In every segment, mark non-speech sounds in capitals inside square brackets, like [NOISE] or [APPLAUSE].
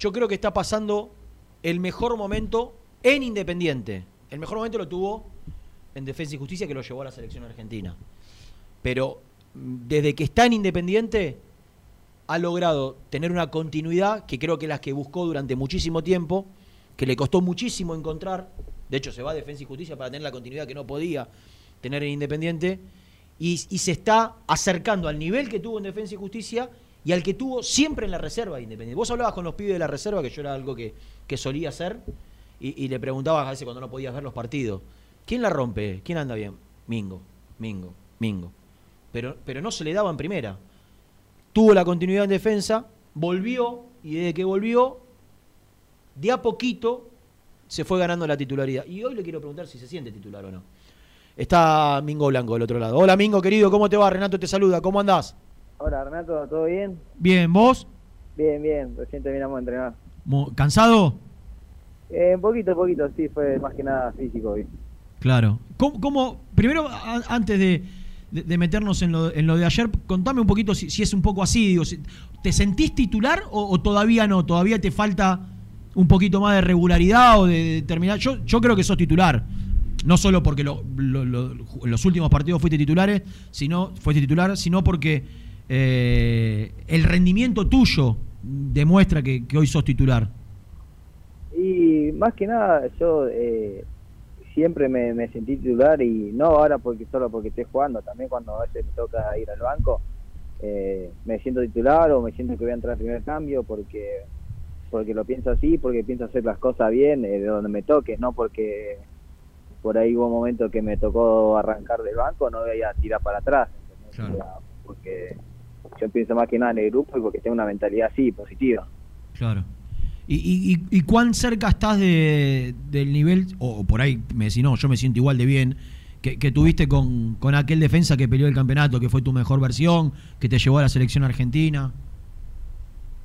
yo creo que está pasando el mejor momento en Independiente. El mejor momento lo tuvo en Defensa y Justicia que lo llevó a la selección argentina. Pero mm, desde que está en Independiente ha logrado tener una continuidad que creo que es la que buscó durante muchísimo tiempo, que le costó muchísimo encontrar. De hecho, se va a Defensa y Justicia para tener la continuidad que no podía tener en Independiente. Y, y se está acercando al nivel que tuvo en Defensa y Justicia y al que tuvo siempre en la reserva de Independiente. Vos hablabas con los pibes de la reserva, que yo era algo que, que solía hacer, y, y le preguntabas a veces cuando no podías ver los partidos, ¿quién la rompe? ¿Quién anda bien? Mingo, Mingo, Mingo. Pero, pero no se le daba en primera. Tuvo la continuidad en defensa, volvió, y desde que volvió, de a poquito se fue ganando la titularidad. Y hoy le quiero preguntar si se siente titular o no. Está Mingo Blanco del otro lado. Hola Mingo, querido, ¿cómo te va? Renato te saluda, ¿cómo andás? Hola Renato, ¿todo bien? Bien, ¿vos? Bien, bien, recién terminamos de entrenar. ¿Cansado? Eh, un poquito, poquito, sí, fue más que nada físico hoy. Claro. ¿Cómo, cómo- primero, a- antes de, de- de meternos en lo, en lo de ayer, contame un poquito si, si es un poco así. Digo, si- ¿Te sentís titular o, o todavía no? ¿Todavía te falta un poquito más de regularidad o de determinar? Yo, yo creo que sos titular. No solo porque lo- lo- lo- en los últimos partidos fuiste titulares, sino, fuiste titular, sino porque eh, el rendimiento tuyo demuestra que, que hoy sos titular. Y más que nada, yo eh, siempre me, me sentí titular y no ahora porque solo porque esté jugando, también cuando a veces me toca ir al banco, eh, me siento titular o me siento que voy a entrar al primer cambio porque porque lo pienso así, porque pienso hacer las cosas bien eh, de donde me toque, no porque por ahí hubo un momento que me tocó arrancar del banco, no voy a tirar para atrás, porque yo pienso más que nada en el grupo y porque tengo una mentalidad así, positiva. Claro. ¿Y, y, y- y cuán cerca estás de, del nivel, o por ahí me decís, no, yo me siento igual de bien, que, que tuviste con, con aquel defensa que peleó el campeonato, que fue tu mejor versión, que te llevó a la selección argentina?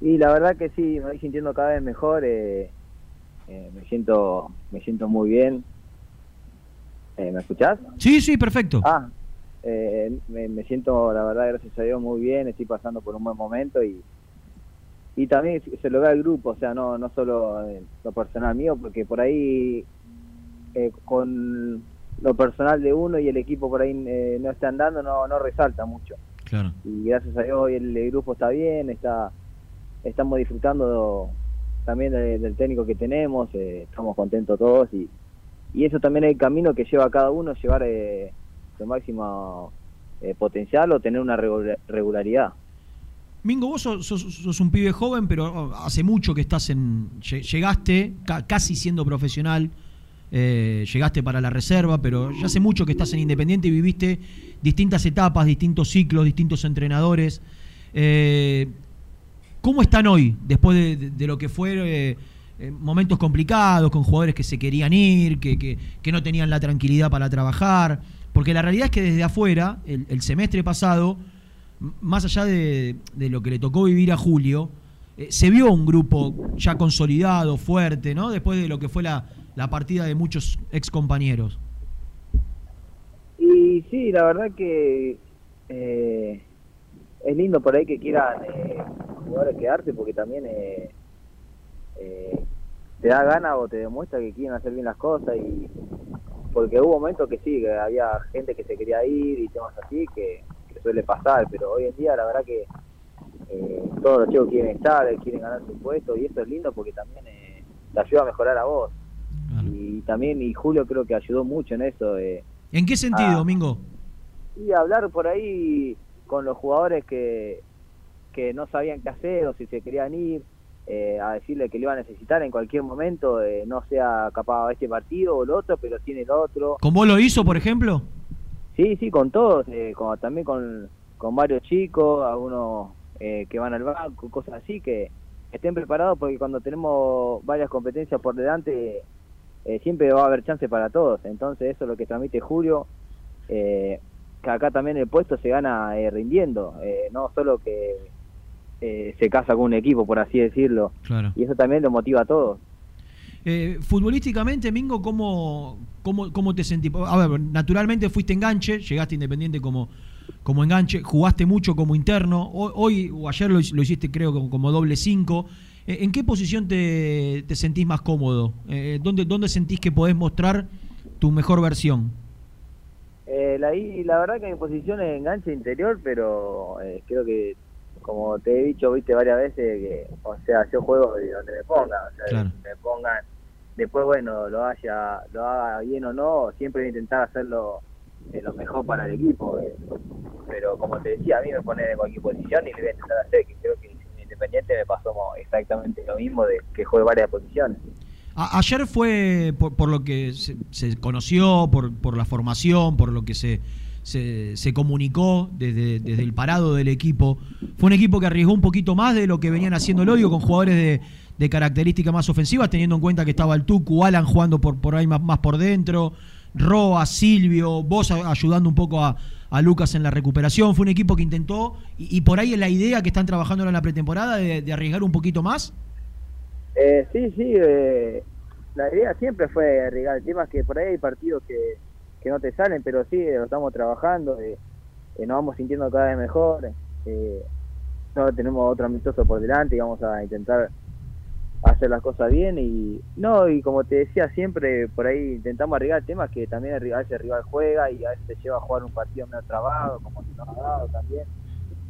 Y la verdad que sí, me voy sintiendo cada vez mejor, eh, eh, me siento me siento muy bien. Eh, ¿Me escuchás? Sí, sí, perfecto. Ah, eh, me, me siento, la verdad, gracias a Dios, muy bien, estoy pasando por un buen momento y y también se lo ve al grupo, o sea, no no solo lo personal mío, porque por ahí eh, con lo personal de uno y el equipo por ahí eh, no está andando, no, no resalta mucho Claro. y gracias a Dios hoy el, el grupo está bien, está estamos disfrutando también de- del técnico que tenemos, eh, estamos contentos todos y, y eso también es el camino que lleva a cada uno, llevar eh, máximo eh, potencial o tener una regula- regularidad. Mingo, vos sos, sos- un pibe joven, pero oh, hace mucho que estás en. lle- Llegaste ca- casi siendo profesional, eh, llegaste para la reserva, pero ya hace mucho que estás en Independiente y viviste distintas etapas, distintos ciclos, distintos entrenadores. Eh, ¿Cómo están hoy, después de, lo que fue momentos complicados, con jugadores que se querían ir, que- que no tenían la tranquilidad para trabajar? Porque la realidad es que desde afuera, el, semestre pasado, más allá de, lo que le tocó vivir a Julio, eh, se vio un grupo ya consolidado, fuerte, ¿no? Después de lo que fue la, la partida de muchos ex compañeros. Y sí, la verdad que eh, es lindo por ahí que quieran eh, jugadores quedarse porque también eh, eh, te da gana o te demuestra que quieren hacer bien las cosas y porque hubo momentos que sí, que había gente que se quería ir y temas así que, que suele pasar, pero hoy en día la verdad que eh, todos los chicos quieren estar, quieren ganar su puesto y eso es lindo porque también eh, te ayuda a mejorar a vos y también y Julio creo que ayudó mucho en eso. Eh, ¿En qué sentido, Ah. Mingo? y hablar por ahí con los jugadores que, que no sabían qué hacer o si se querían ir, eh, a decirle que le iba a necesitar en cualquier momento, eh, no sea capaz este partido o el otro, pero tiene el otro. ¿Con vos lo hizo, por ejemplo? Sí, sí, con todos, eh, con- también con, con varios chicos, algunos eh, que van al banco, cosas así, que estén preparados porque cuando tenemos varias competencias por delante, eh, siempre va a haber chance para todos. Entonces eso es lo que transmite Julio, eh, que acá también el puesto se gana eh, rindiendo, eh, no solo que eh, se casa con un equipo, por así decirlo. Claro. Y eso también lo motiva a todos. Eh, futbolísticamente, Mingo, ¿cómo, cómo, cómo te sentís? A ver, naturalmente fuiste enganche, llegaste independiente como, como enganche, jugaste mucho como interno, hoy, hoy o ayer lo, lo hiciste creo como, como doble cinco. ¿En qué posición te, sentís más cómodo? ¿dónde, ¿Dónde sentís que podés mostrar tu mejor versión? Eh, la, la verdad que mi posición es enganche interior, pero eh, creo que, como te he dicho, viste varias veces, que, o sea, yo juego donde me pongan, o sea, me pongan, después, bueno, lo haya, lo haga bien o no, siempre voy a intentar hacerlo lo mejor para el equipo, eh. pero como te decía, a mí me pone en cualquier posición y le voy a intentar hacer, que creo que en Independiente me pasó exactamente lo mismo de que juegue varias posiciones. Ayer fue, por, lo que se, conoció, por, por, la formación, por lo que se, se, comunicó desde, desde, el parado del equipo, fue un equipo que arriesgó un poquito más de lo que venían haciendo el odio con jugadores de, de características más ofensivas, teniendo en cuenta que estaba el Tucu, Alan jugando por, por ahí más, más por dentro, Roa, Silvio, vos ayudando un poco a, a, Lucas en la recuperación. Fue un equipo que intentó, y, por ahí es la idea que están trabajando en la pretemporada de, de arriesgar un poquito más. Eh, sí, sí, eh, la idea siempre fue arriesgar. El tema es que por ahí hay partidos que, que no te salen, pero sí, lo estamos trabajando, eh, nos vamos sintiendo cada vez mejor. Eh, no tenemos otro amistoso por delante y vamos a intentar hacer las cosas bien y no y como te decía siempre por ahí intentamos arriesgar temas que también a veces rival juega y a veces te lleva a jugar un partido medio trabado como si no ha dado también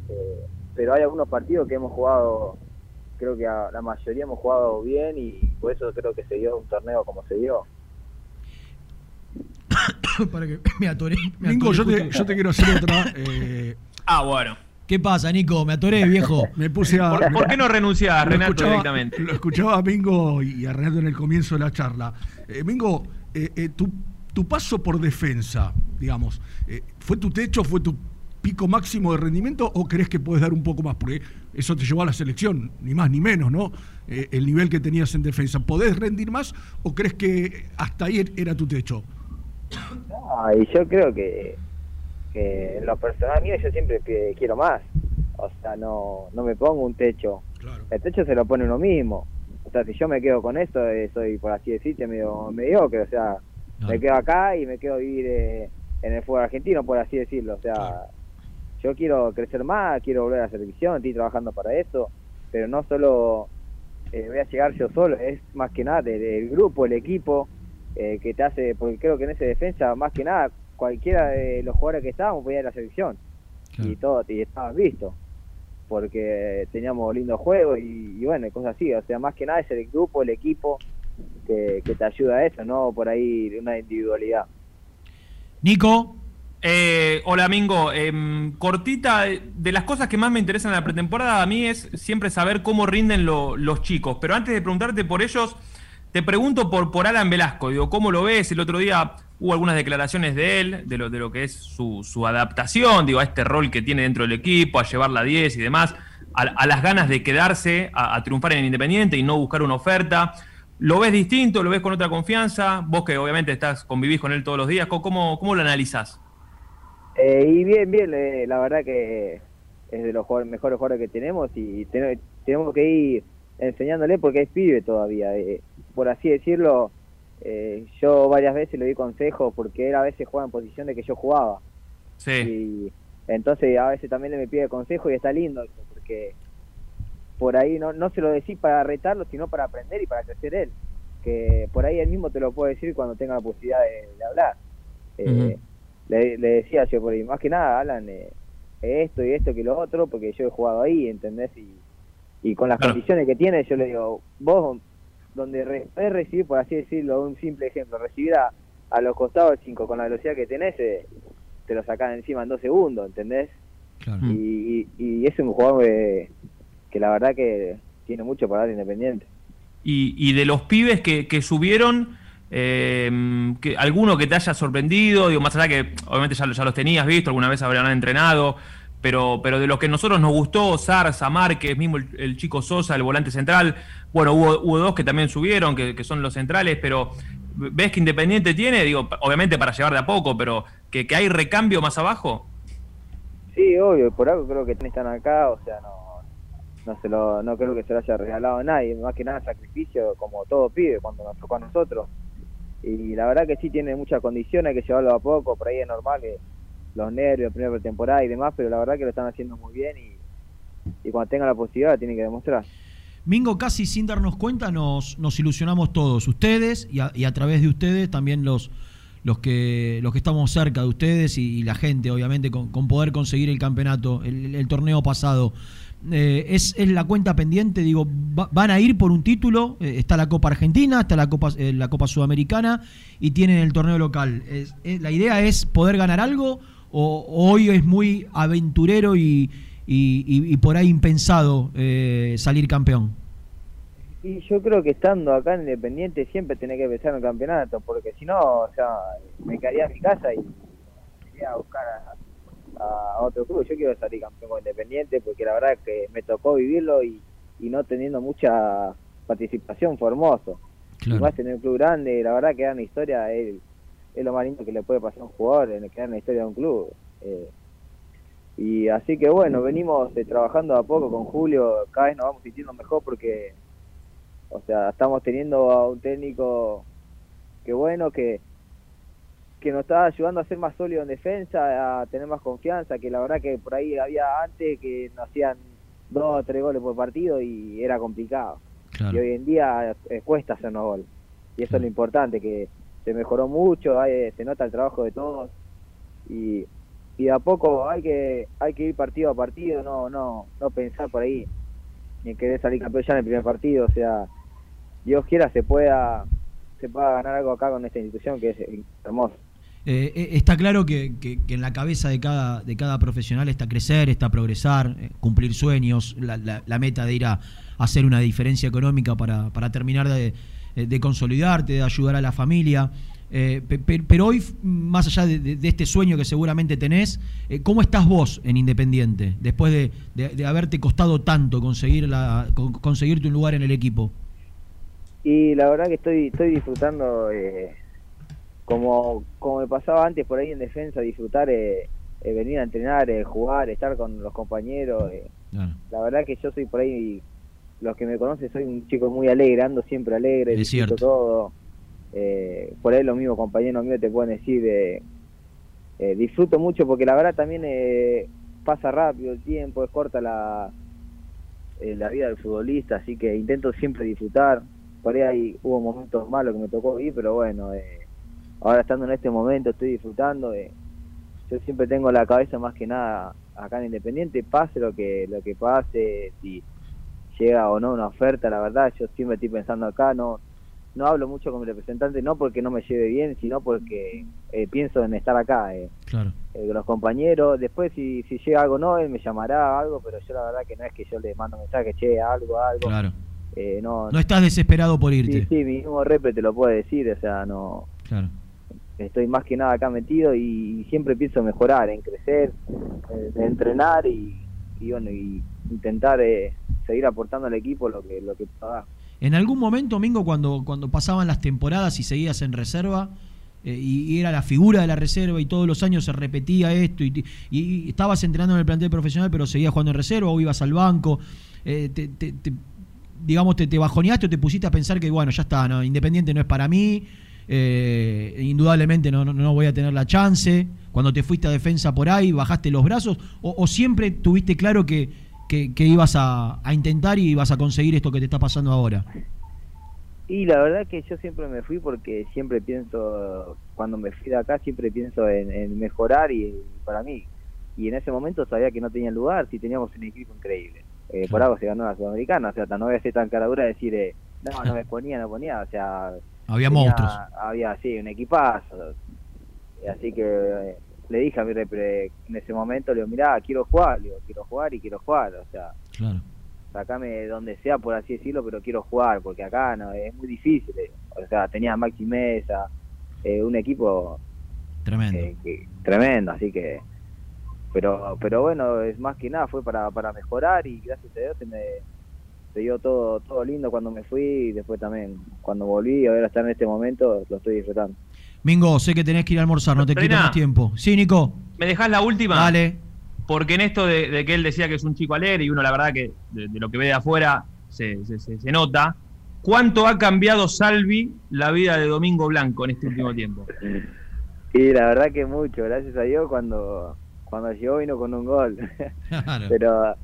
eh, pero hay algunos partidos que hemos jugado creo que la mayoría hemos jugado bien y por eso creo que se dio un torneo como se dio. [LAUGHS] Para que me atoré. Nico, yo, te, yo te, quiero hacer otra. Eh... Ah, bueno. ¿Qué pasa, Nico? Me atoré, viejo. [LAUGHS] me puse a, ¿Por, qué no renuncias, Renato, directamente? Lo escuchaba a Mingo y a Renato en el comienzo de la charla. Eh, Mingo, eh, eh, tu, tu, paso por defensa, digamos, ¿fue tu techo, fue tu pico máximo de rendimiento o crees que puedes dar un poco más? Porque eso te llevó a la selección, ni más ni menos, ¿no? Eh, el nivel que tenías en defensa. ¿Podés rendir más o crees que hasta ahí era tu techo? Y yo creo que, en lo personal mío yo siempre quiero más. O sea, no, no me pongo un techo. El techo se lo pone uno mismo. O sea, si yo me quedo con esto, eh, soy, por así decirte, medio mediocre. O sea, me quedo acá y me quedo vivir eh, en el fútbol argentino, por así decirlo. O sea, yo quiero crecer más, quiero volver a la selección, estoy trabajando para eso, pero no solo eh, voy a llegar yo solo, es más que nada el, grupo, el equipo, eh, que te hace, porque creo que en esa defensa, más que nada, cualquiera de los jugadores que estábamos podía ir a la selección, y todo, y estaban vistos, porque teníamos lindos juegos y, y, bueno, cosas así, o sea, más que nada es el grupo, el equipo, que, que te ayuda a eso, no por ahí una individualidad. Nico, eh, hola, Mingo. Em, cortita, de las cosas que más me interesan en la pretemporada a mí es siempre saber cómo rinden los chicos. Pero antes de preguntarte por ellos, te pregunto por, por Alan Velasco. Digo, ¿cómo lo ves? El otro día hubo algunas declaraciones de él, de lo, de lo que es su, adaptación, digo, a este rol que tiene dentro del equipo, a llevar la 10 y demás, a, las ganas de quedarse, a, triunfar en el Independiente y no buscar una oferta. ¿Lo ves distinto? ¿Lo ves con otra confianza? Vos que obviamente estás convivís con él todos los días, ¿cómo, cómo lo analizás? Eh, y bien, bien, eh, la verdad que es de los mejores jugadores que tenemos y tenemos que ir enseñándole porque es pibe todavía. Eh, por así decirlo, yo varias veces le di consejos porque él a veces juega en posición de que yo jugaba. Sí. Y entonces a veces también le me pide consejo y está lindo eso, porque por ahí no, no se lo decís para retarlo, sino para aprender y para crecer él. Que por ahí él mismo te lo puede decir cuando tenga la posibilidad de, hablar le, decía yo por ahí, más que nada, Alan, eh, esto y esto que lo otro, porque yo he jugado ahí, ¿entendés? Y, y con las condiciones que tiene, yo le digo, vos, donde re, recibir, por así decirlo, un simple ejemplo, recibir a, los costados 5 con la velocidad que tenés, eh, te lo sacan encima en dos segundos, ¿entendés? Y, y, es un jugador que, la verdad que tiene mucho para dar independiente. Y, y de los pibes que, que subieron, eh, que, ¿Alguno que te haya sorprendido? Digo, más allá que obviamente ya, ya los tenías visto, alguna vez habrían entrenado, pero, pero de los que nosotros nos gustó, Zarza, Márquez, mismo el, chico Sosa, el volante central, bueno, hubo, hubo dos que también subieron, que, son los centrales, pero ¿ves que Independiente tiene? Digo, obviamente para llevar de a poco, pero que, que hay recambio más abajo. Sí, obvio, por algo creo que están acá, o sea, no, no, se lo, no creo que se lo haya regalado a nadie, más que nada sacrificio, como todo pide cuando nos tocó a nosotros y la verdad que sí tiene muchas condiciones, hay que llevarlo a poco, por ahí es normal que los nervios, primera temporada y demás, pero la verdad que lo están haciendo muy bien y, cuando tenga la posibilidad tiene que demostrar. Mingo, casi sin darnos cuenta, nos, nos ilusionamos todos, ustedes y a, través de ustedes también los, los, que, los que estamos cerca de ustedes y, la gente, obviamente, con, poder conseguir el campeonato, el, torneo pasado. Eh, es, es, la cuenta pendiente, digo, va, van a ir por un título, eh, está la Copa Argentina, está la Copa, eh, la Copa Sudamericana y tienen el torneo local. La idea es poder ganar algo o, hoy es muy aventurero y y, y, y por ahí impensado eh, salir campeón? Y yo creo que estando acá en Independiente siempre tenés que pensar en el campeonato, porque si no, o sea, me quedaría en mi casa y iría a buscar a, a, otro club. Yo quiero salir campeón con Independiente porque la verdad es que me tocó vivirlo y, y no teniendo mucha participación fue hermoso. Claro. Más en un club grande, la verdad que dar una historia es, es, lo más lindo que le puede pasar a un jugador, en quedar una historia de un club. Eh, y así que bueno, venimos eh, trabajando a poco con Julio, cada vez nos vamos sintiendo mejor porque, o sea, estamos teniendo a un técnico que bueno, que, que nos está ayudando a ser más sólido en defensa, a tener más confianza, que la verdad que por ahí había antes que nos hacían dos o tres goles por partido y era complicado. Claro. Y hoy en día eh, cuesta hacernos gol. Y eso es lo importante, que se mejoró mucho, hay, se nota el trabajo de todos. Y y a poco hay que hay que ir partido a partido, no no no pensar por ahí ni querer salir campeón ya en el primer partido, o sea, Dios quiera se pueda se pueda ganar algo acá con esta institución que es hermoso. Eh, eh, está claro que, que, en la cabeza de cada, de cada profesional está crecer, está progresar, eh, cumplir sueños, la, la, meta de ir a, a, hacer una diferencia económica para, para terminar de, de consolidarte, de ayudar a la familia. Eh, pero hoy, más allá de, este sueño que seguramente tenés, eh, ¿cómo estás vos en Independiente después de, de haberte costado tanto conseguir la, conseguirte un lugar en el equipo? Y la verdad que estoy, estoy disfrutando, eh, como, como me pasaba antes por ahí en defensa, disfrutar, eh, eh, venir a entrenar, jugar, estar con los compañeros. Claro. La verdad que yo soy por ahí, los que me conocen, soy un chico muy alegre, ando siempre alegre, es disfruto cierto. todo eh, por ahí los mismos compañeros míos te pueden decir, eh, eh, disfruto mucho porque la verdad también eh, pasa rápido el tiempo, es corta la, eh, la vida del futbolista, así que intento siempre disfrutar. Por ahí hubo momentos malos que me tocó ir, pero bueno, eh, ahora estando en este momento estoy disfrutando. yo siempre tengo la cabeza más que nada acá en Independiente, pase lo que lo que pase, si llega o no una oferta, la verdad, yo siempre estoy pensando acá, no no hablo mucho con mi representante, no porque no me lleve bien, sino porque eh, pienso en estar acá. Eh. Claro. Eh, con los compañeros, después si, si llega algo no, él me llamará algo, pero yo la verdad que no es que yo le mando mensaje, che, algo, algo. Claro. Eh, no, no estás desesperado por irte. Sí, sí, mi mismo repre te lo puede decir, o sea, no... Claro. Estoy más que nada acá metido y, siempre pienso mejorar, en crecer, en entrenar y, y bueno, y intentar seguir aportando al equipo lo que, lo que pueda. En algún momento, Mingo, cuando, cuando pasaban las temporadas y seguías en reserva, eh, y, era la figura de la reserva y todos los años se repetía esto, y, y, estabas entrenando en el plantel profesional, pero seguías jugando en reserva o ibas al banco, eh, te, digamos, te, te, bajoneaste o te pusiste a pensar que, bueno, ya está, no, Independiente no es para mí, eh, indudablemente no, no, no, voy a tener la chance. Cuando te fuiste a defensa por ahí, bajaste los brazos, o siempre tuviste claro que que, que ibas a, a, intentar y ibas a conseguir esto que te está pasando ahora? Y la verdad que yo siempre me fui porque siempre pienso, cuando me fui de acá, siempre pienso en, en mejorar y, para mí. Y en ese momento sabía que no tenía lugar si teníamos un equipo increíble. Eh, por algo se ganó la Sudamericana, o sea, no voy a ser tan caradura de decir, eh, no, no me [LAUGHS] ponía, no ponía, o sea... Había tenía, monstruos. Había, sí, un equipazo. Así que... Eh, le dije a mi repre en ese momento, le digo, mirá, quiero jugar, le digo, quiero jugar y quiero jugar, o sea, claro. sacame donde sea, por así decirlo, pero quiero jugar, porque acá no es muy difícil, o sea, tenía Maxi Mesa, eh, un equipo tremendo. Eh, que, tremendo, así que, pero pero bueno, es más que nada, fue para, para mejorar y gracias a Dios se me se dio todo todo lindo cuando me fui y después también cuando volví, ahora estar en este momento, lo estoy disfrutando. Mingo, sé que tenés que ir a almorzar, no te quito más tiempo. Sí, Nico. ¿Me dejás la última? Dale. Porque en esto de, de, que él decía que es un chico alegre y uno la verdad que de, de lo que ve de afuera se, se, se, se, nota, ¿cuánto ha cambiado Salvi la vida de Domingo Blanco en este último tiempo? Y la verdad que mucho, gracias a Dios cuando, cuando llegó vino con un gol. [LAUGHS] Claro. pero,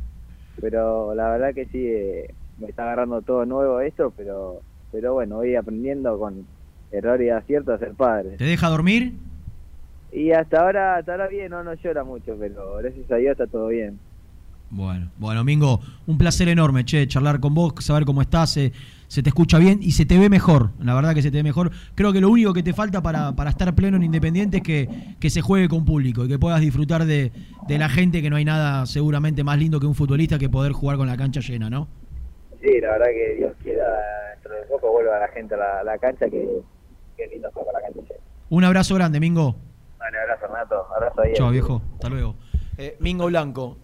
pero la verdad que sí, eh, me está agarrando todo nuevo esto, pero, pero bueno, voy aprendiendo con errores y aciertos a ser padre. ¿Te deja dormir? Y hasta ahora, hasta ahora bien, no, no llora mucho, pero gracias a Dios está todo bien. Bueno, bueno, Mingo, un placer enorme, che, charlar con vos, saber cómo estás, se, se te escucha bien y se te ve mejor, la verdad que se te ve mejor. Creo que lo único que te falta para, para estar pleno en Independiente es que, que se juegue con público y que puedas disfrutar de, de la gente, que no hay nada seguramente más lindo que un futbolista que poder jugar con la cancha llena, ¿no? Sí, la verdad que Dios quiera, dentro de poco vuelva la gente a la, la cancha, que, que lindo jugar con la cancha. Un abrazo grande, Mingo. Vale, abrazo Renato, abrazo ahí. Chao, viejo. Hasta luego. Eh, Mingo Blanco,